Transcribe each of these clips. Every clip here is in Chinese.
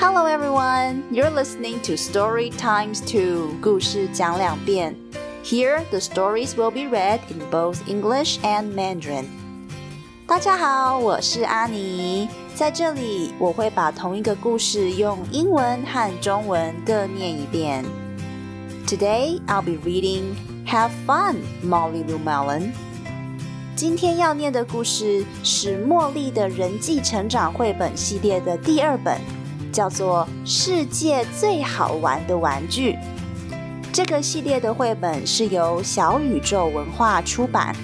Hello everyone, you're listening to Story Times 2, 故事讲两遍. Here, the stories will be read in both English and Mandarin. 大家好，我是阿妮，在这里我会把同一个故事用英文和中文各念一遍。Today, I'll be reading Have Fun, Molly Lou Melon. 今天要念的故事是茉莉的人际成长绘本系列的第二本。 叫做《世界最好玩的玩具》。这个系列的绘本是由小宇宙文化出版。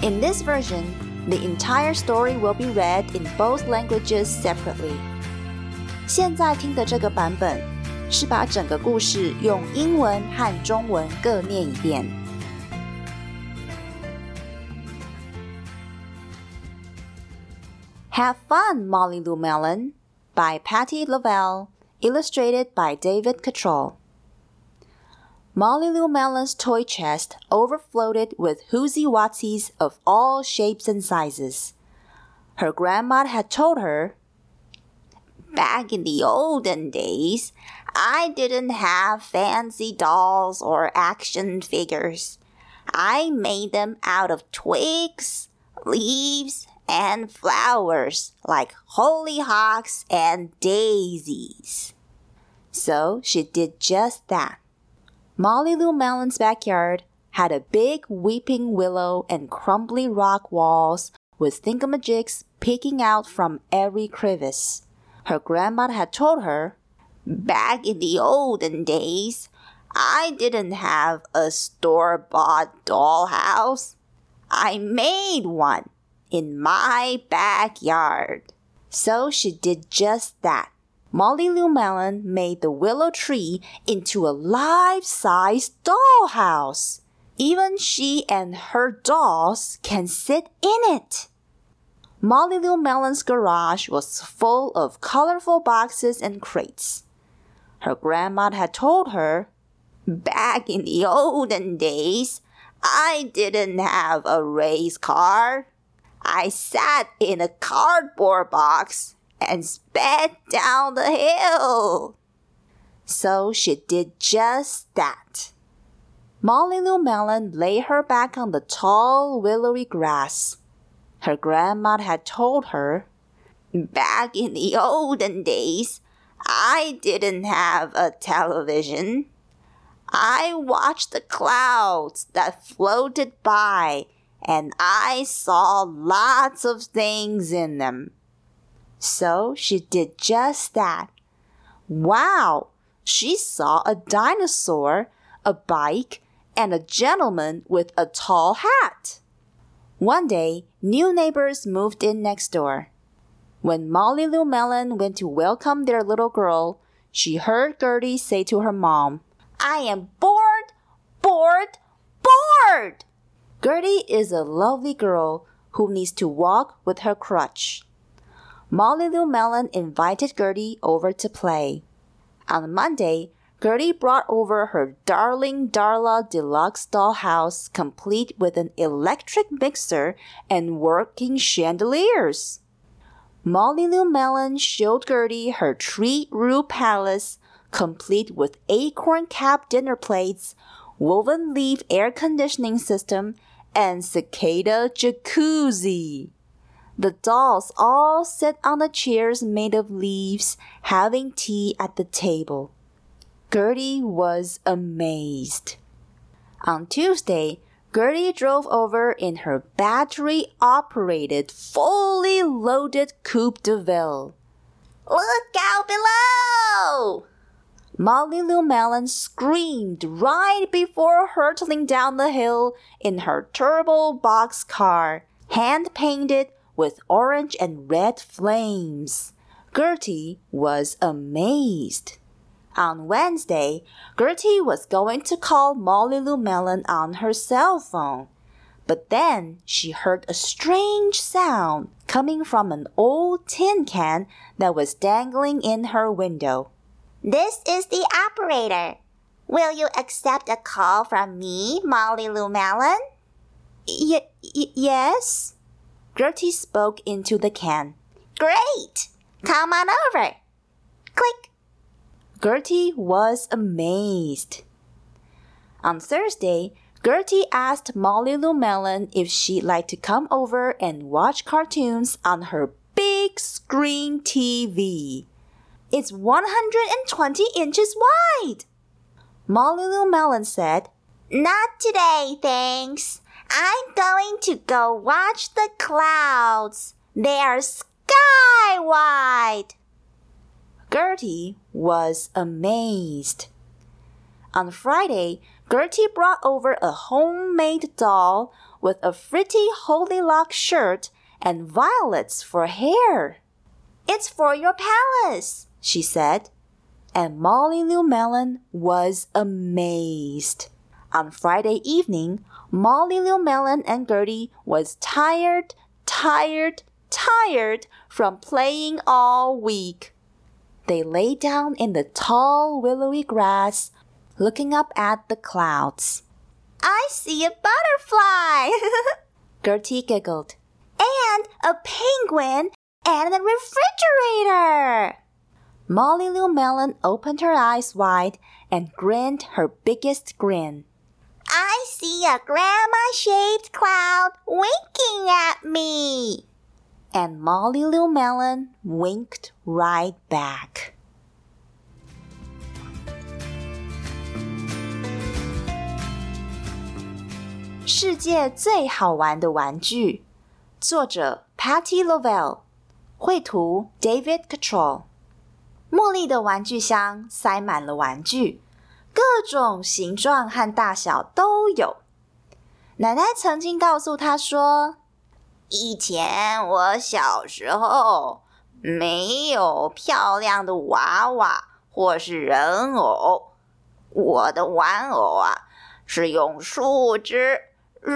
In this version, the entire story will be read in both languages separately. 现在听的这个版本是把整个故事用英文和中文各念一遍。Have fun, Molly Lou Melon by Patty Lavelle, illustrated by David Cottrell. Molly Lou Melon's toy chest overflowed with Whoozy Watsies of all shapes and sizes. Her grandma had told her, Back in the olden days, I didn't have fancy dolls or action figures. I made them out of twigs, leaves, and flowers like hollyhocks and daisies. So she did just that. Molly Lou Mellon's backyard had a big weeping willow and crumbly rock walls with thingamajigs peeking out from every crevice. Her grandma had told her, Back in the olden days, I didn't have a store bought dollhouse. I made one in my backyard. So she did just that. Molly Lou Melon made the willow tree into a life size dollhouse. Even she and her dolls can sit in it. Molly Lou Melon's garage was full of colorful boxes and crates. Her grandma had told her, Back in the olden days, I didn't have a race car. I sat in a cardboard box and sped down the hill. So she did just that. Molly Lou Melon lay her back on the tall, willowy grass. Her grandma had told her, Back in the olden days, I didn't have a television. I watched the clouds that floated by and I saw lots of things in them. So she did just that. Wow! She saw a dinosaur, a bike, and a gentleman with a tall hat. One day, new neighbors moved in next door. When Molly Lou Melon went to welcome their little girl, she heard Gertie say to her mom, I am bored, bored, bored! Gertie is a lovely girl who needs to walk with her crutch. Molly Lou Melon invited Gertie over to play. On Monday, Gertie brought over her darling Darla deluxe dollhouse complete with an electric mixer and working chandeliers. Molly Lou Melon showed Gertie her treat roof palace complete with acorn cap dinner plates, woven leaf air conditioning system, and cicada jacuzzi. The dolls all sit on the chairs made of leaves, having tea at the table. Gertie was amazed. On Tuesday, Gertie drove over in her battery operated, fully loaded Coupe de Ville. Look out below! Molly Lou Melon screamed right before hurtling down the hill in her turbo box car, hand painted with orange and red flames. Gertie was amazed. On Wednesday, Gertie was going to call Molly Lou Melon on her cell phone. But then she heard a strange sound coming from an old tin can that was dangling in her window. This is the operator. Will you accept a call from me, Molly Lou Melon? Y- y- yes. Gertie spoke into the can. Great! Come on over. Click. Gertie was amazed. On Thursday, Gertie asked Molly Lou Melon if she'd like to come over and watch cartoons on her big screen TV. It's 120 inches wide. Molly Melon said, Not today, thanks. I'm going to go watch the clouds. They are sky wide. Gertie was amazed. On Friday, Gertie brought over a homemade doll with a pretty Holy Lock shirt and violets for hair. It's for your palace, she said. And Molly Melon was amazed. On Friday evening, Molly Melon and Gertie was tired, tired, tired from playing all week. They lay down in the tall willowy grass looking up at the clouds. I see a butterfly! Gertie giggled. And a penguin and a refrigerator! Molly Lou Melon opened her eyes wide and grinned her biggest grin. I see a grandma shaped cloud winking at me. And Molly Lou Melon winked right back. 世界最好玩的玩具，作者 Patty Lovell，绘图 David Control。 茉莉的玩具箱塞满了玩具，各种形状和大小都有。奶奶曾经告诉她说：“以前我小时候没有漂亮的娃娃或是人偶，我的玩偶啊是用树枝。”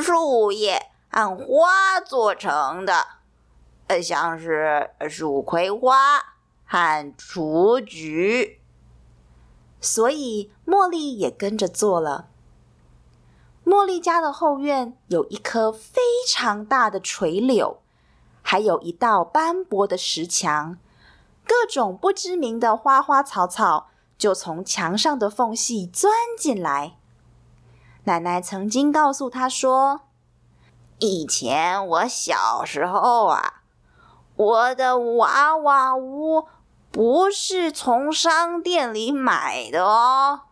树叶和花做成的，呃，像是蜀葵花和雏菊。所以茉莉也跟着做了。茉莉家的后院有一棵非常大的垂柳，还有一道斑驳的石墙，各种不知名的花花草草就从墙上的缝隙钻进来。奶奶曾经告诉她说：“以前我小时候啊，我的娃娃屋不是从商店里买的哦，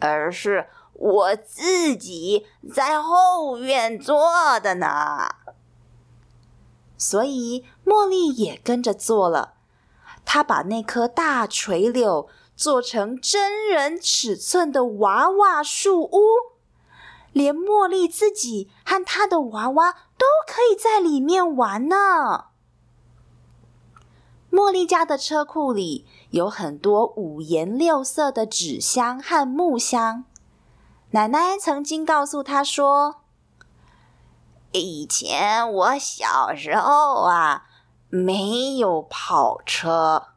而是我自己在后院做的呢。”所以茉莉也跟着做了，她把那棵大垂柳做成真人尺寸的娃娃树屋。连茉莉自己和她的娃娃都可以在里面玩呢。茉莉家的车库里有很多五颜六色的纸箱和木箱。奶奶曾经告诉她说：“以前我小时候啊，没有跑车，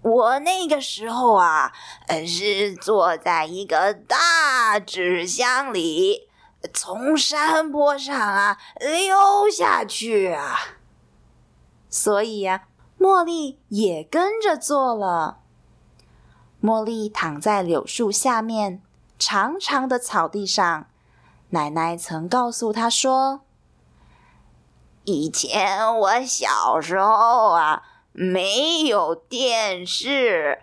我那个时候啊，是坐在一个大纸箱里。”从山坡上啊溜下去啊！所以呀，茉莉也跟着做了。茉莉躺在柳树下面长长的草地上，奶奶曾告诉她说：“以前我小时候啊，没有电视，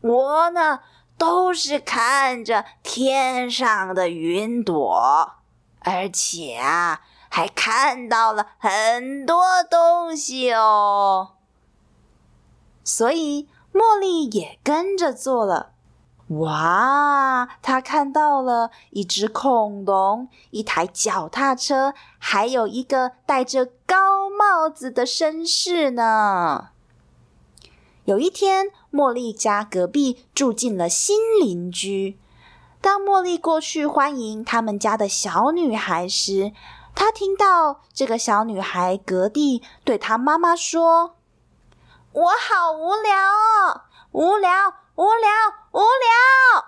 我呢。”都是看着天上的云朵，而且啊，还看到了很多东西哦。所以茉莉也跟着做了。哇，她看到了一只恐龙，一台脚踏车，还有一个戴着高帽子的绅士呢。有一天，茉莉家隔壁住进了新邻居。当茉莉过去欢迎他们家的小女孩时，她听到这个小女孩格蒂对她妈妈说：“我好无聊哦，无聊，无聊，无聊。”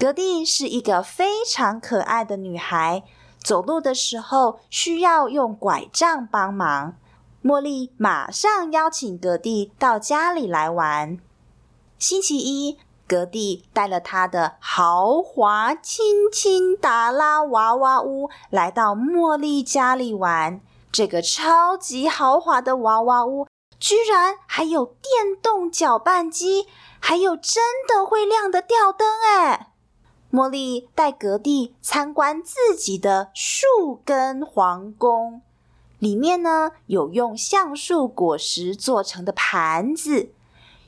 格蒂是一个非常可爱的女孩，走路的时候需要用拐杖帮忙。茉莉马上邀请格蒂到家里来玩。星期一，格蒂带了他的豪华亲亲达拉娃娃屋来到茉莉家里玩。这个超级豪华的娃娃屋，居然还有电动搅拌机，还有真的会亮的吊灯！哎，茉莉带格蒂参观自己的树根皇宫，里面呢有用橡树果实做成的盘子，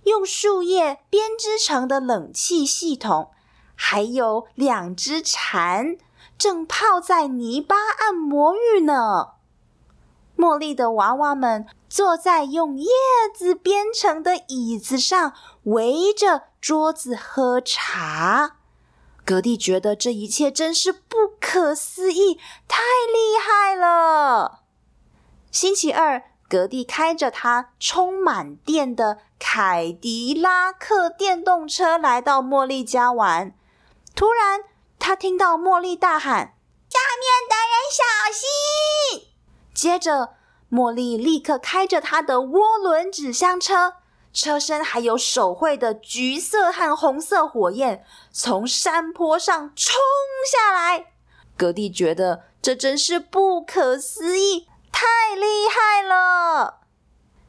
用树叶编织成的冷气系统，还有两只蝉正泡在泥巴按摩浴呢。茉莉的娃娃们坐在用叶子编成的椅子上，围着桌子喝茶。格蒂觉得这一切真是不可思议，太厉害了。星期二，格蒂开着他充满电的凯迪拉克电动车来到茉莉家玩。突然，他听到茉莉大喊：“下面的人小心！”接着，茉莉立刻开着她的涡轮纸箱车，车身还有手绘的橘色和红色火焰，从山坡上冲下来。格蒂觉得这真是不可思议，太厉害了。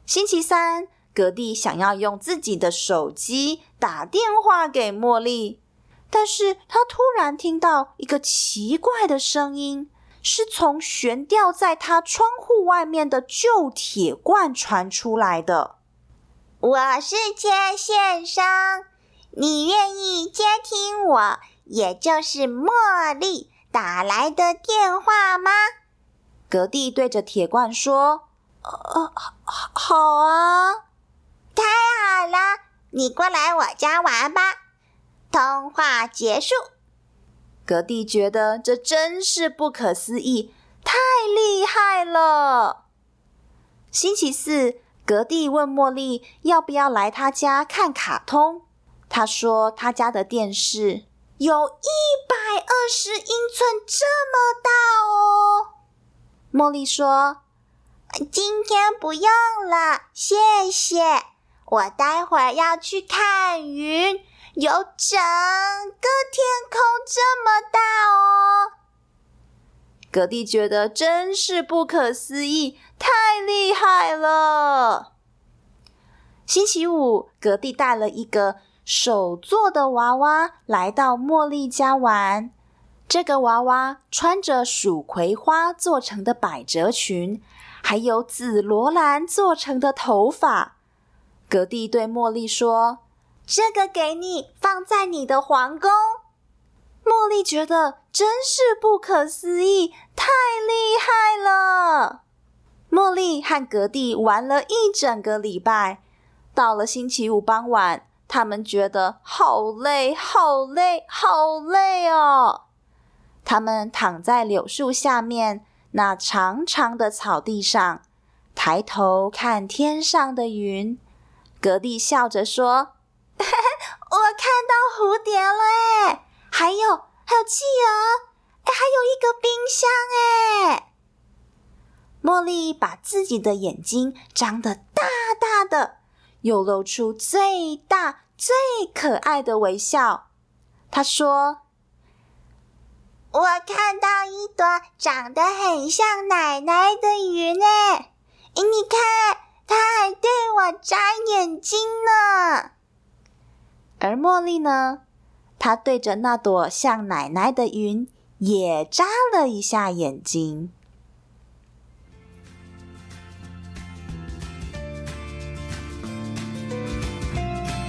星期三，格蒂想要用自己的手机打电话给茉莉，但是他突然听到一个奇怪的声音。是从悬吊在他窗户外面的旧铁罐传出来的。我是接线生，你愿意接听我，也就是茉莉打来的电话吗？格蒂对着铁罐说：“呃，好，好啊，太好了，你过来我家玩吧。”通话结束。格蒂觉得这真是不可思议，太厉害了。星期四，格蒂问茉莉要不要来他家看卡通。他说他家的电视有一百二十英寸，这么大哦。茉莉说：“今天不用了，谢谢。我待会儿要去看云。”有整个天空这么大哦！格蒂觉得真是不可思议，太厉害了。星期五，格蒂带了一个手做的娃娃来到茉莉家玩。这个娃娃穿着蜀葵花做成的百褶裙，还有紫罗兰做成的头发。格蒂对茉莉说。这个给你，放在你的皇宫。茉莉觉得真是不可思议，太厉害了。茉莉和格蒂玩了一整个礼拜，到了星期五傍晚，他们觉得好累，好累，好累哦。他们躺在柳树下面那长长的草地上，抬头看天上的云。格蒂笑着说。我看到蝴蝶了哎，还有还有企鹅哎，还有一个冰箱哎。茉莉把自己的眼睛张得大大的，又露出最大最可爱的微笑。她说：“我看到一朵长得很像奶奶的云哎，你看，它还对我眨眼睛呢。”而茉莉呢？她对着那朵像奶奶的云也眨了一下眼睛。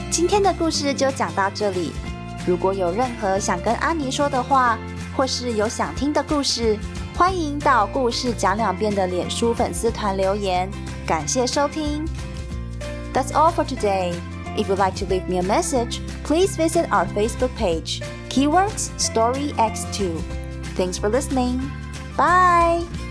今天的故事就讲到这里。如果有任何想跟阿尼说的话，或是有想听的故事，欢迎到“故事讲两遍”的脸书粉丝团留言。感谢收听。That's all for today. If you'd like to leave me a message, please visit our Facebook page, Keywords Story X2. Thanks for listening. Bye!